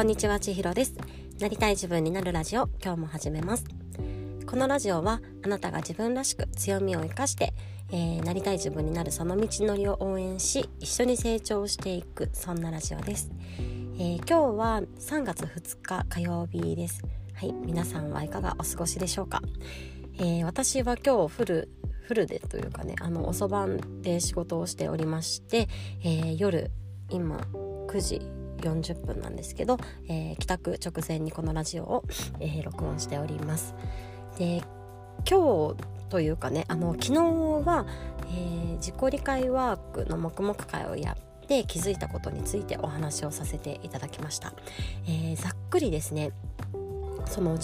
こんにちは千尋です。なりたい自分になるラジオ今日も始めます。このラジオはあなたが自分らしく強みを生かして、えー、なりたい自分になるその道のりを応援し一緒に成長していくそんなラジオです、えー、今日は3月2日火曜日です。はい皆さんはいかがお過ごしでしょうか、えー、私は今日フルフルでというかねあの遅番で仕事をしておりまして、えー夜今9時40分なんですけど、えー、帰宅直前にこのラジオを、えー、録音しております。で今日というかねあの昨日は、えー、自己理解ワークの黙々会をやって気づいたことについてお話をさせていただきました。えざっくりですねその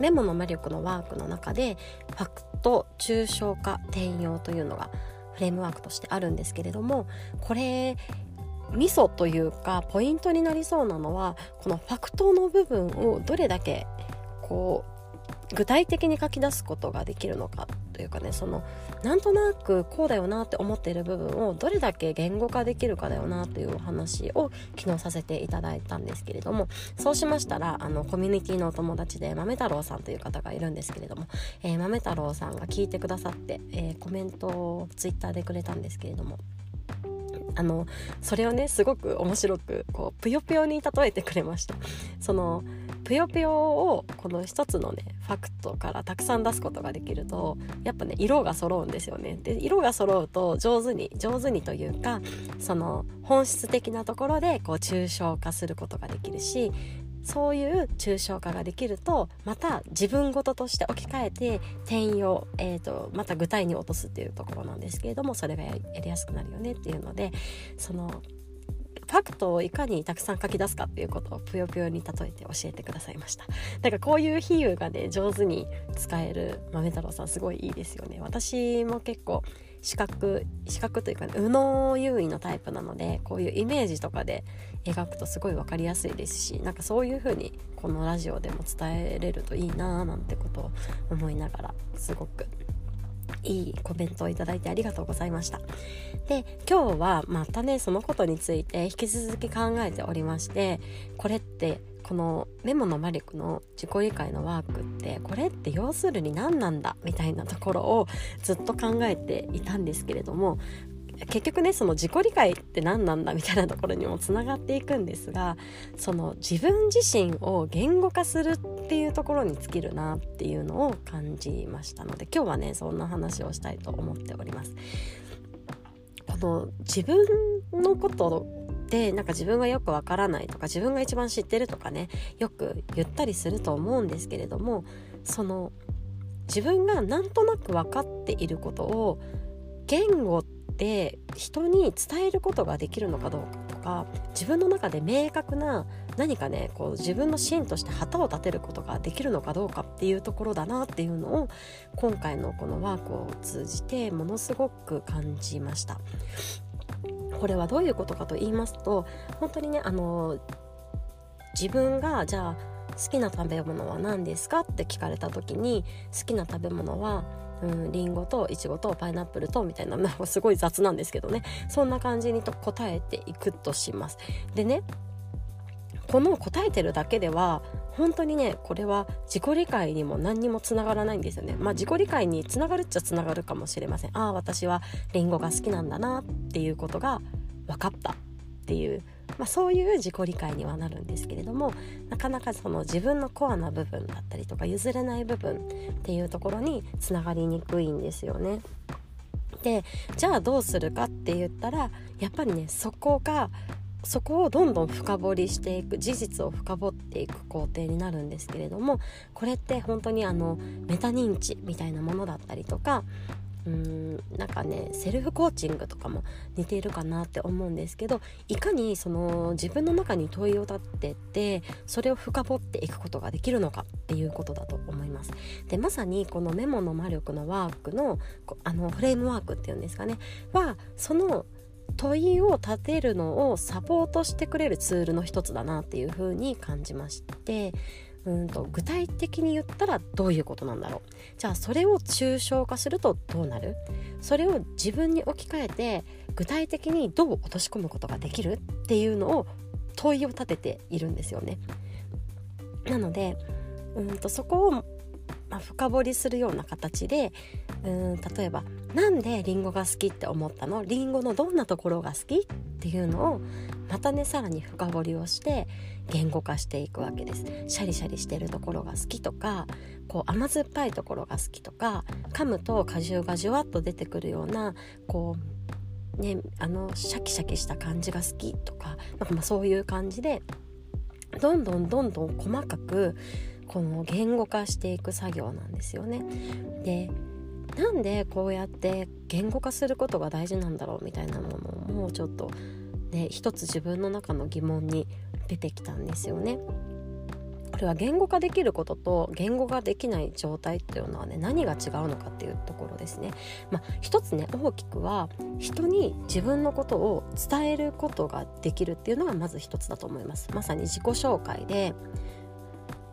メモの魔力のワークの中でファクト抽象化転用というのがフレームワークとしてあるんですけれどもこれミソというかポイントになりそうなのはこのファクトの部分をどれだけこう具体的に書き出すことができるのかというかねそのなんとなくこうだよなって思っている部分をどれだけ言語化できるかだよなというお話を昨日させていただいたんですけれどもそうしましたらあのコミュニティのお友達で豆太郎さんという方がいるんですけれども、えー、豆太郎さんが聞いてくださって、えー、コメントをツイッターでくれたんですけれどもあのそれをねすごく面白くこうぷよぷよに例えてくれました。そのぷよぷよをこの一つのねファクトからたくさん出すことができるとやっぱね色が揃うんですよね。で色が揃うと上手に上手にというかその本質的なところでこう抽象化することができるしそういう抽象化ができるとまた自分事として置き換えて転用、えーと、また具体に落とすっていうところなんですけれどもそれがやりやすくなるよねっていうのでそのファクトをいかにたくさん書き出すかっていうことをぷよぷよに例えて教えてくださいました。だからこういう比喩がね上手に使える豆太郎さんすごいいいですよね。私も結構視覚視覚というか、ね、右脳優位のタイプなのでこういうイメージとかで描くとすごい分かりやすいですしなんかそういう風にこのラジオでも伝えれるといいなーなんてことを思いながらすごくいいコメントをいただいてありがとうございました。で今日はまたねそのことについて引き続き考えておりましてこれってこのメモの魔力の自己理解のワークってこれって要するに何なんだみたいなところをずっと考えていたんですけれども結局ねその自己理解って何なんだみたいなところにもつながっていくんですがその自分自身を言語化するっていうところに尽きるなっていうのを感じましたので今日はねそんな話をしたいと思っております。この自分のことでなんか自分がよくわからないとか自分が一番知ってるとかねよく言ったりすると思うんですけれどもその自分がなんとなく分かっていることを言語で人に伝えることができるのかどうかとか自分の中で明確な何かねこう自分の芯として旗を立てることができるのかどうかっていうところだなっていうのを今回のこのワークを通じてものすごく感じました。これはどういうことかと言いますと本当にねあの自分がじゃあ好きな食べ物は何ですかって聞かれた時に好きな食べ物はうんリンゴとイチゴとパイナップルとみたいななんかすごい雑なんですけどねそんな感じにと答えていくとします。でねこの答えてるだけでは本当にねこれは自己理解にも何にもつながらないんですよね。まあ自己理解につながるっちゃつながるかもしれません。ああ私はリンゴが好きなんだなっていうことが分かったっていうまあ、そういう自己理解にはなるんですけれどもなかなかその自分のコアな部分だったりとか譲れない部分っていうところにつながりにくいんですよね。でじゃあどうするかって言ったらやっぱりねそこがそこをどんどん深掘りしていく事実を深掘っていく工程になるんですけれどもこれって本当にあのメタ認知みたいなものだったりとかうんなんかねセルフコーチングとかも似ているかなって思うんですけどいかにその自分の中に問いを立ててそれを深掘っていくことができるのかっていうことだと思います。でまさにこのメモの魔力のワークのあのフレームワークっていうんですかねはその問いを立てるのをサポートしてくれるツールの一つだなっていうふうに感じましてうんと具体的に言ったらどういうことなんだろうじゃあそれを抽象化するとどうなる？それを自分に置き換えて具体的にどう落とし込むことができるっていうのを問いを立てているんですよね。なのでうんとそこを、まあ、深掘りするような形でうん例えば「なんでリンゴが好きって思ったの？リンゴのどんなところが好き?」っていうのをまたねさらに深掘りをして言語化していくわけですシャリシャリしてるところが好きとかこう甘酸っぱいところが好きとか噛むと果汁がじゅわっと出てくるようなこうねあのシャキシャキした感じが好きとかなんかまあそういう感じでどんどんどんどん細かくこの言語化していく作業なんですよね。でなんでこうやって言語化することが大事なんだろうみたいなものもちょっとね一つ自分の中の疑問に出てきたんですよね。これは言語化できることと言語ができない状態っていうのはね何が違うのかっていうところですね。まあ、一つね大きくは人に自分のことを伝えることができるっていうのがまず一つだと思います。まさに自己紹介で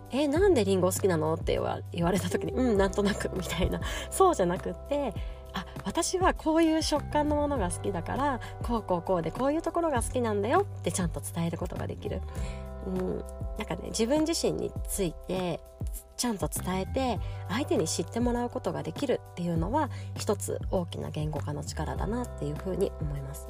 えなんでリンゴ好きなの？って言われた時にうんなんとなくみたいなそうじゃなくってあ私はこういう食感のものが好きだからこうこうこうでこういうところが好きなんだよってちゃんと伝えることができる、うん、なんかね自分自身についてちゃんと伝えて相手に知ってもらうことができるっていうのは一つ大きな言語化の力だなっていうふうに思います。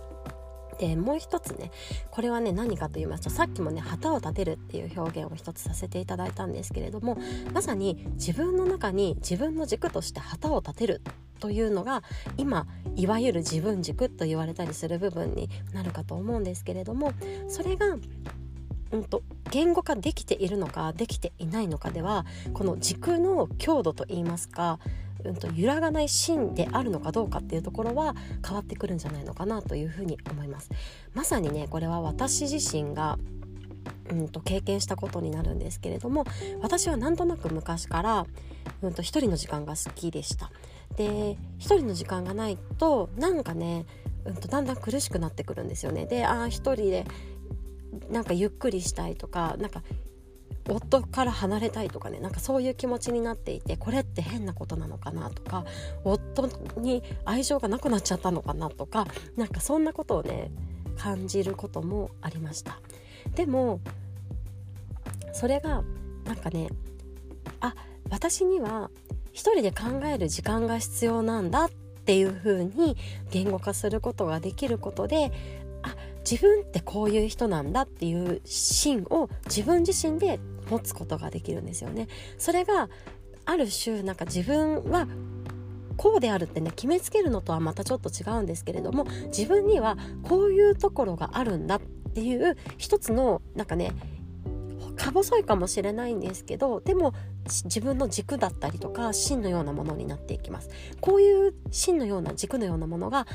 でもう一つねこれはね何かと言いますとさっきもね旗を立てるっていう表現を一つさせていただいたんですけれどもまさに自分の中に自分の軸として旗を立てるというのが今いわゆる自分軸と言われたりする部分になるかと思うんですけれどもそれがうんと、言語化できているのかできていないのかではこの軸の強度といいますかうんと、揺らがない芯であるのかどうかっていうところは変わってくるんじゃないのかなというふうに思います。まさにねこれは私自身がうんと経験したことになるんですけれども私はなんとなく昔から、うんと、一人の時間が好きでした。で一人の時間がないとなんかね、うんと、だんだん苦しくなってくるんですよね。でああ一人でなんかゆっくりしたいとかなんか夫から離れたいとかねなんかそういう気持ちになっていてこれって変なことなのかなとか夫に愛情がなくなっちゃったのかなとかなんかそんなことをね感じることもありました。でもそれがなんかねあ私には一人で考える時間が必要なんだっていう風に言語化することができることであ自分ってこういう人なんだっていう芯を自分自身で持つことができるんですよね。それがある種なんか自分はこうであるってね決めつけるのとはまたちょっと違うんですけれども自分にはこういうところがあるんだっていう一つのなんかねか細いかもしれないんですけどでも自分の軸だったりとか芯のようなものになっていきます。こういう芯のような軸のようなものが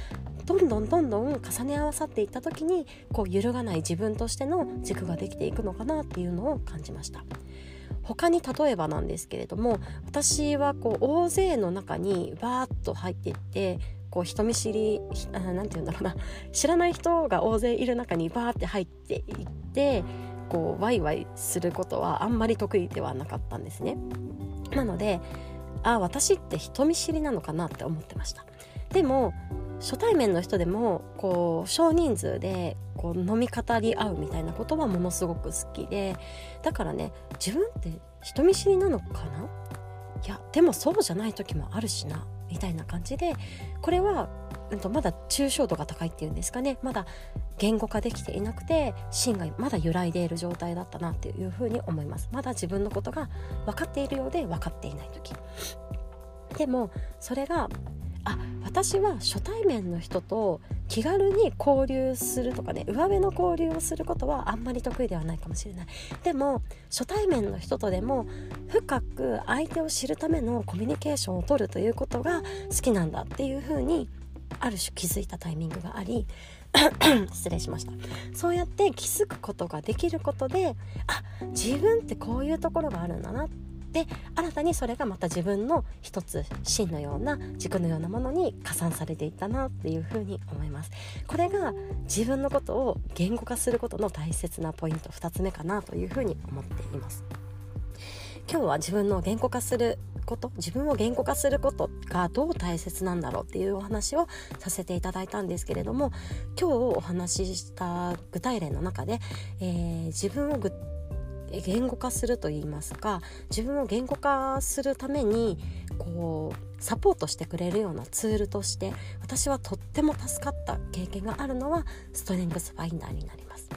どんどんどんどん重ね合わさっていった時にこう揺るがない自分としての軸ができていくのかなっていうのを感じました。他に例えばなんですけれども私はこう大勢の中にバーッと入っていってこう人見知り何て言うんだろうな。知らない人が大勢いる中にバーって入っていってこうワイワイすることはあんまり得意ではなかったんですね。なのであ私って人見知りなのかなって思ってました。でも初対面の人でもこう少人数でこう飲み語り合うみたいなことはものすごく好きでだからね自分って人見知りなのかな？いやでもそうじゃない時もあるしなみたいな感じでこれは、とまだ抽象度が高いっていうんですかね。まだ言語化できていなくて芯がまだ揺らいでいる状態だったなっていうふうに思います。まだ自分のことが分かっているようで分かっていない時。でもそれがあ私は初対面の人と気軽に交流するとかね上辺の交流をすることはあんまり得意ではないかもしれない。でも初対面の人とでも深く相手を知るためのコミュニケーションをとるということが好きなんだっていうふうにある種気づいたタイミングがあり 失礼しました。そうやって気づくことができることであ自分ってこういうところがあるんだなって新たにそれがまた自分の一つ芯のような軸のようなものに加算されていったなっていうふうに思います。これが自分のことを言語化することの大切なポイント2つ目かなというふうに思っています。今日は自分の言語化すること自分を言語化することがどう大切なんだろうっていうお話をさせていただいたんですけれども今日お話しした具体例の中で、えー、自分を言語化するといいますか自分を言語化するためにこうサポートしてくれるようなツールとして私はとっても助かった経験があるのはストレングスファインダーになります。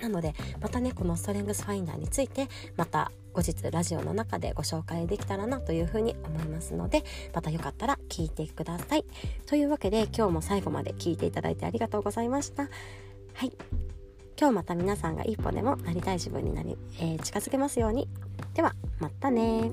なのでまたねこのストレングスファインダーについてまた後日ラジオの中でご紹介できたらなというふうに思いますのでまたよかったら聞いてください。というわけで今日も最後まで聞いていただいてありがとうございました。はい今日また皆さんが一歩でもなりたい自分になり、えー、近づけますように。ではまたね